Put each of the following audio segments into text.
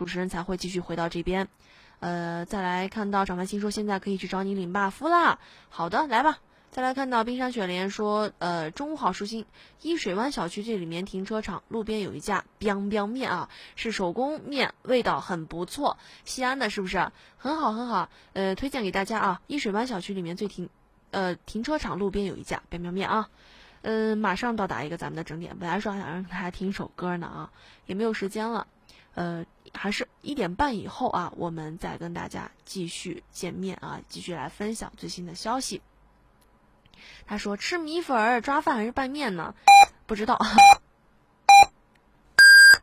主持人才会继续回到这边。呃，再来看到张凡新说现在可以去找你领 buff 啦。好的，来吧。再来看到冰山雪莲说，呃，中午好，舒心。一水湾小区这里面停车场路边有一家 biang biang 面啊，是手工面，味道很不错。西安的是不是？很好很好。呃，推荐给大家啊。一水湾小区里面最停，呃，停车场路边有一家 biang biang 面啊。嗯，马上到达一个咱们的整点。本来说还想让大家听一首歌呢啊，也没有时间了。呃，还是一点半以后啊，我们再跟大家继续见面啊，继续来分享最新的消息。他说：“吃米粉、抓饭还是拌面呢？不知道。”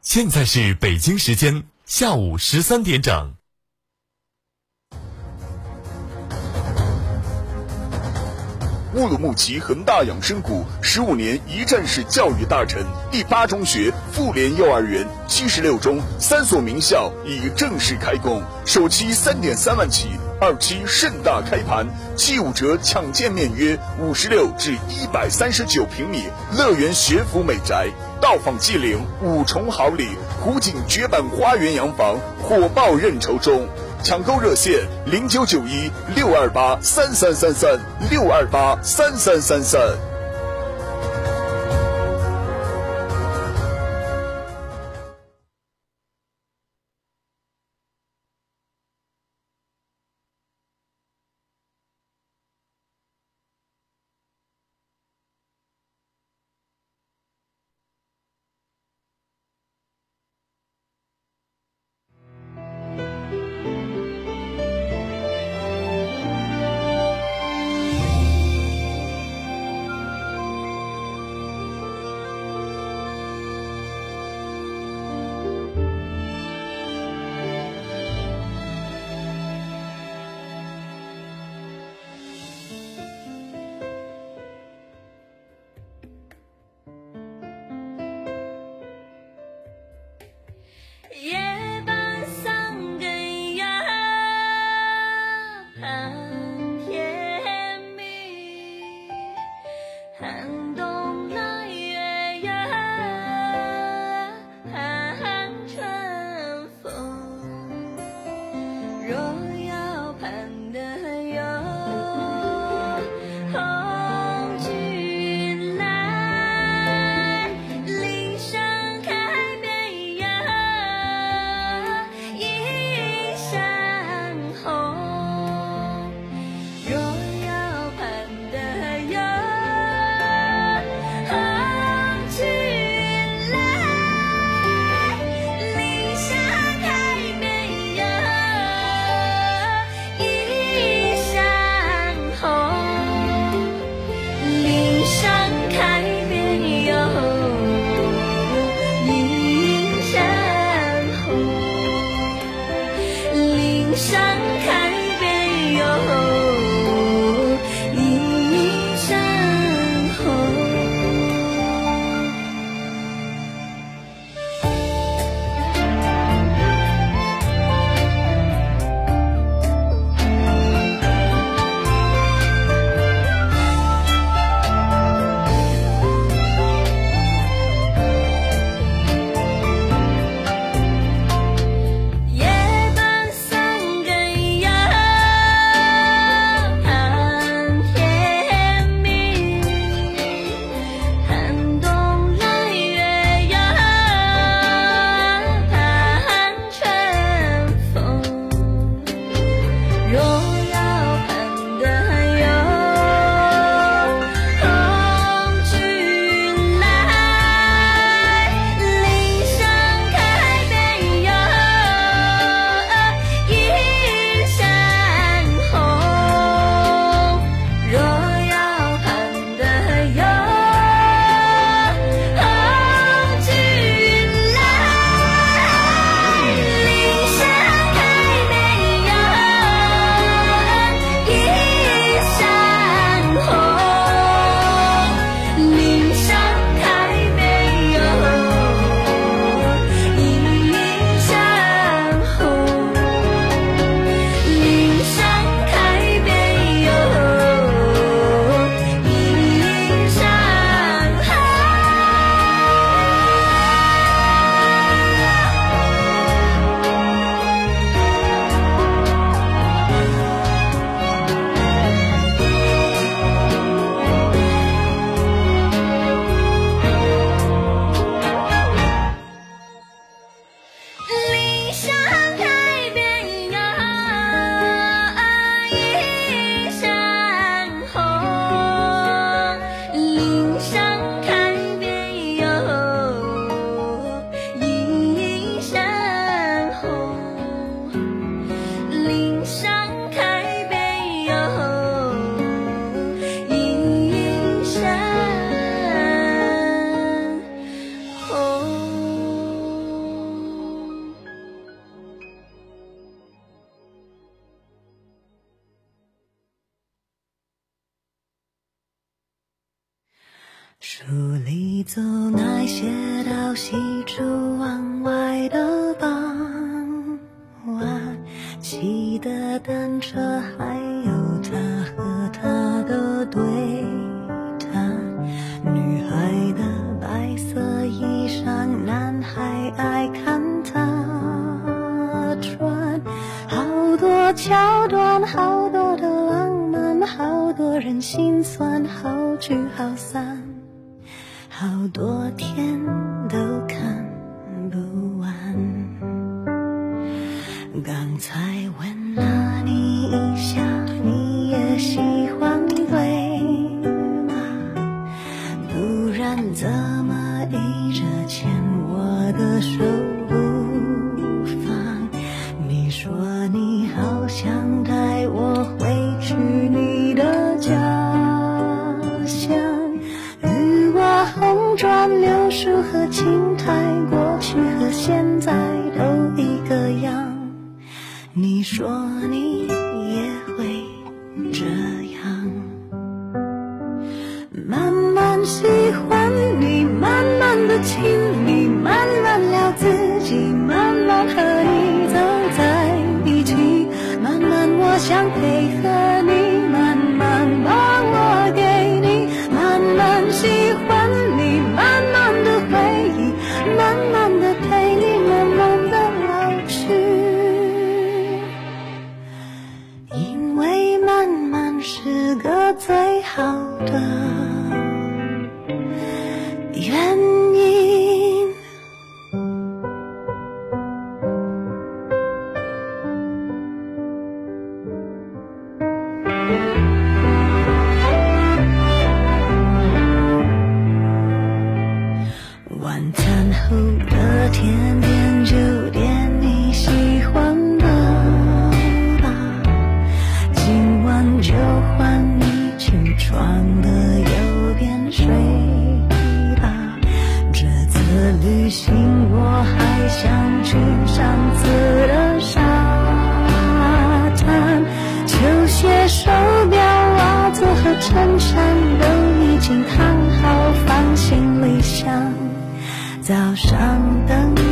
现在是北京时间下午十三点整。乌鲁木齐恒大养生谷十五年一站式教育大城第八中学妇联幼儿园七十六中三所名校已正式开工，首期三点三万起，二期盛大开盘，七五折抢建面约五十六至一百三十九平米乐园学府美宅，到访即领五重好礼，湖景绝版花园洋房火爆认筹中。抢购热线零九九一六二八三三三三六二八三三三三。呼吸。down. 早上等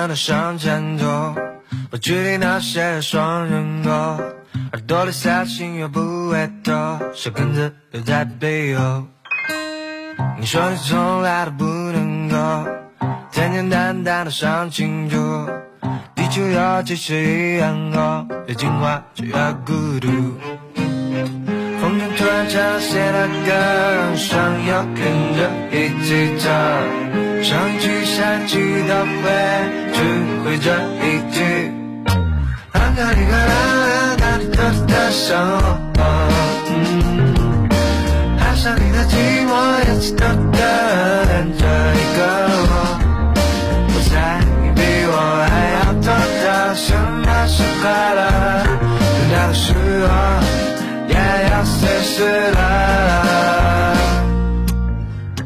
慢的向前走，不定离那些双人歌，耳朵里塞进又不回头，舌根子留在背后。你说你从来都不能够，简简单单的想清楚，地球要继续一样高，越进化就越孤独。风筝突然唱起了歌，想要跟着一起唱。上一句下一句都会，只会这一句。啷个哩个啷，哒哒哒上我，嗯，爱上你的寂寞，也知道的连着一个我，我猜你比我还要懂得什么是快乐，等到的时候也要随时了。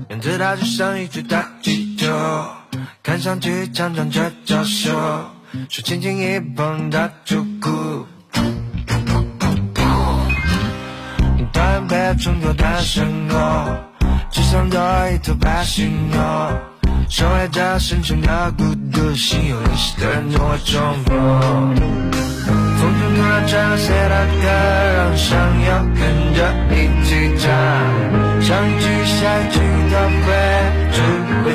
样子它就像一只大气看上去强壮却娇羞，手轻轻一碰它就哭。你讨厌被冲脱的生活，只想做一头白犀牛，守卫着深沉的孤独，心有灵犀的人总会重逢。风中突然传来谁的歌，让上游跟着一起唱，上一句下一句都会，只会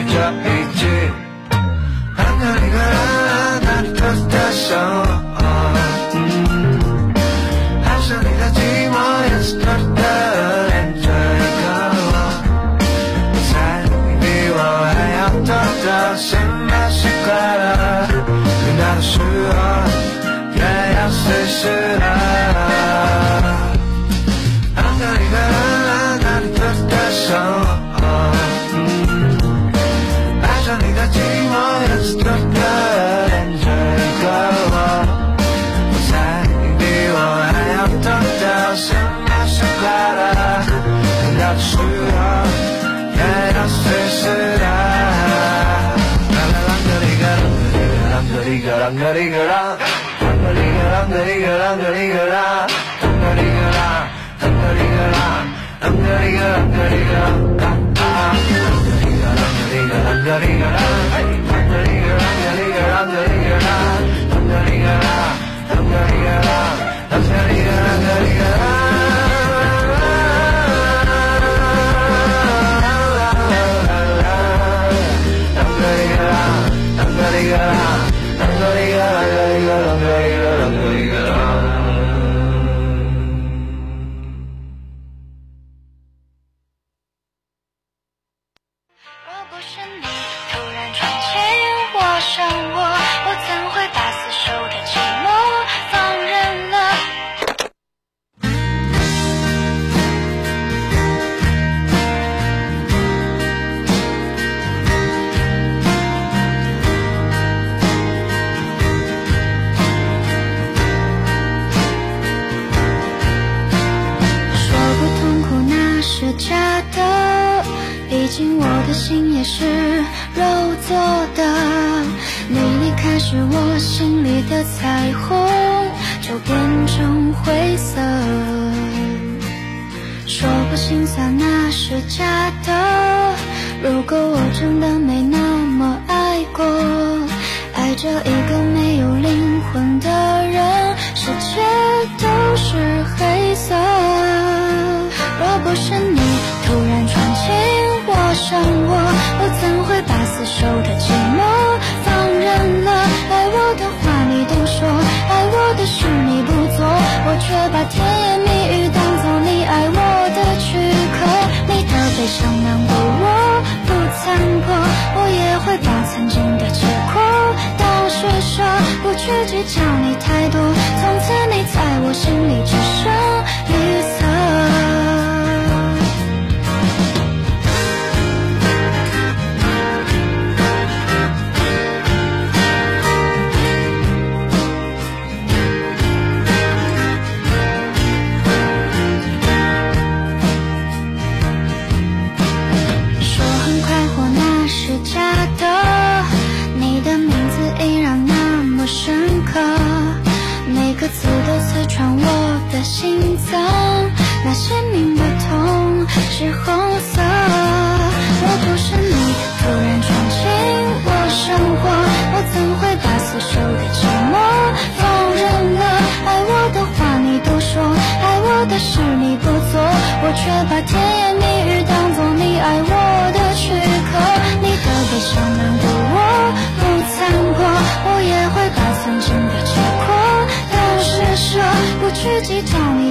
啷个哩个啷个也是肉做的。你离开时，我心里的彩虹就变成灰色。说不心酸那是假的，如果我真的没那么爱过，爱着一个没有灵魂的人，世界都是黑色。若不是你突然闯进我却把甜言蜜语当做你爱我的躯壳。你的悲伤难过我不参破，我也会把曾经的结果当施舍，不去计较你太多。从此你在我心里只剩把甜言蜜语当做你爱我的躯壳。你的悲伤难过我不参破，我也会把曾经的结果当施舍，不去计较你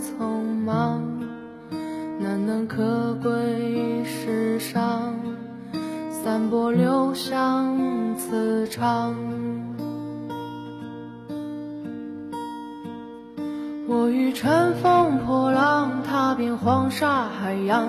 匆忙，难能可贵世上。散播留香磁场。我欲乘风破浪，踏遍黄沙海洋，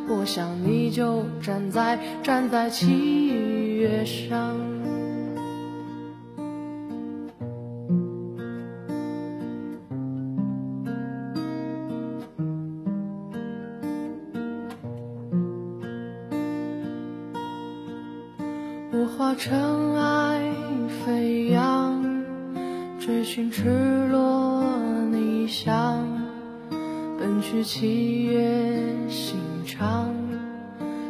我想你就站在站在七月上。我化尘埃飞扬，追寻赤裸逆翔，奔去七月心肠，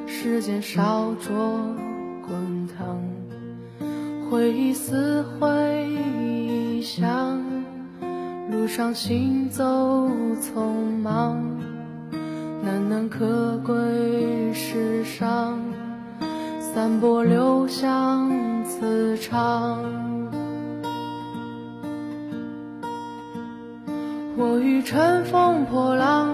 时间烧灼滚烫，回忆撕毁臆想，路上行走匆忙，难能可贵世上。散播留香磁场。我欲乘风破浪，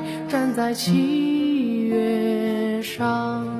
站在七月上。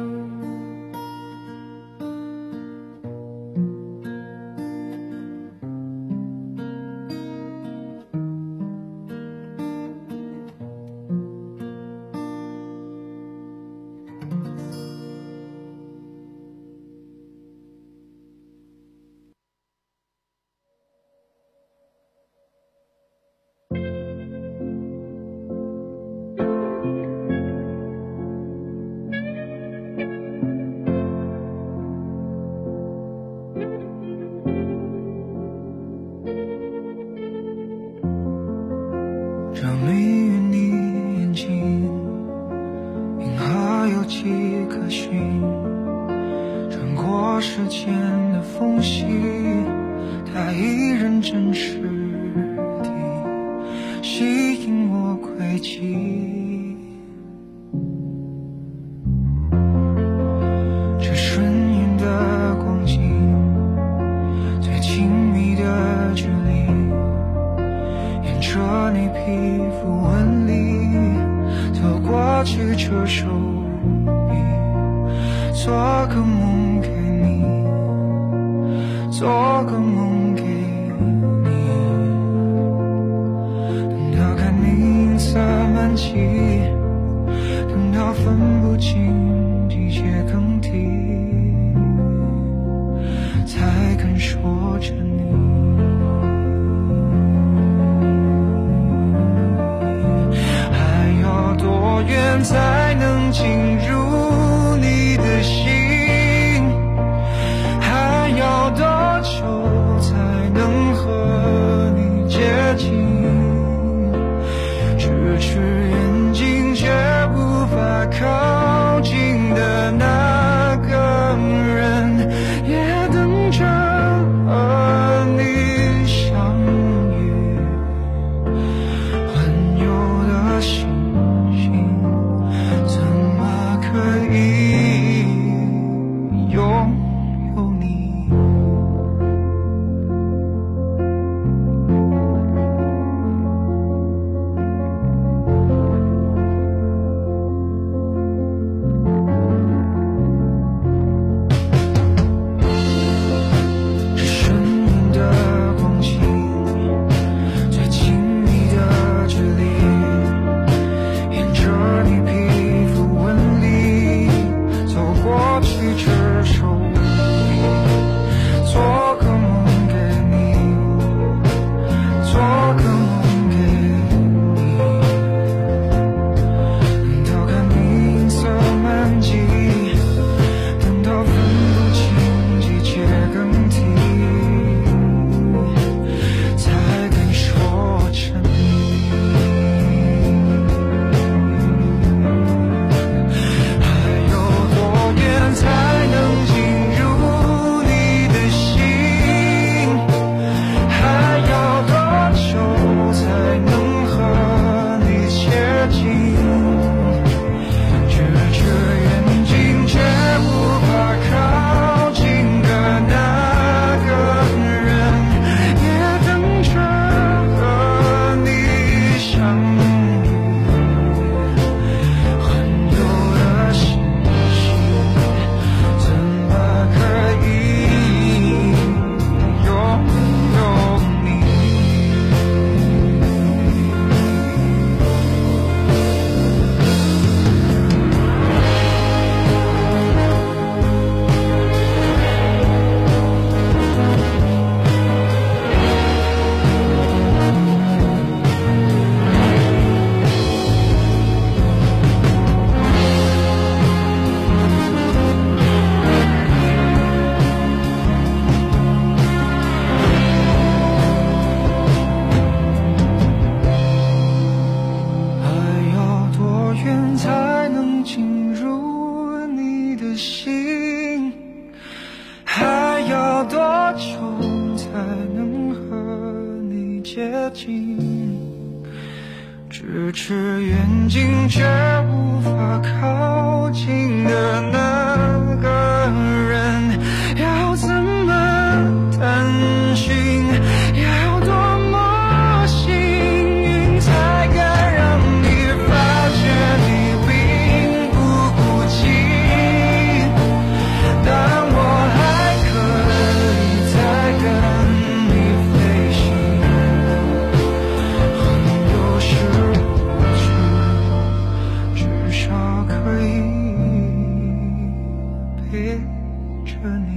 着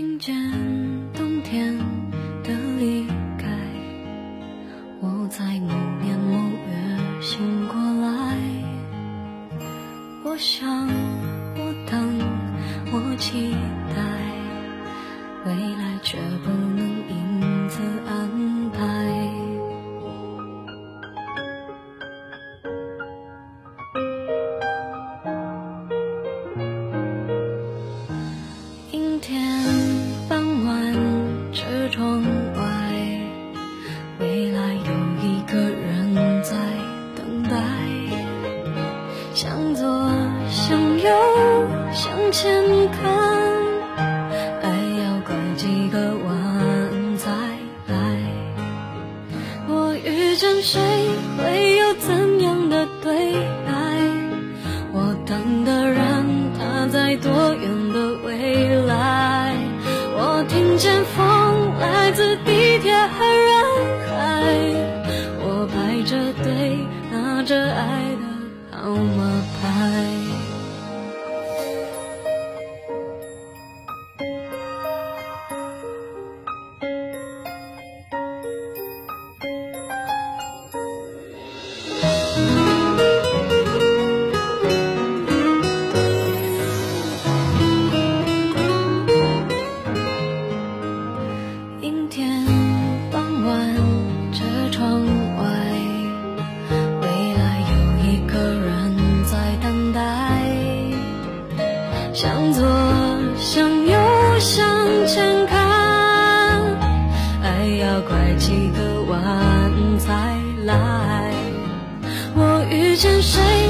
听见冬天见谁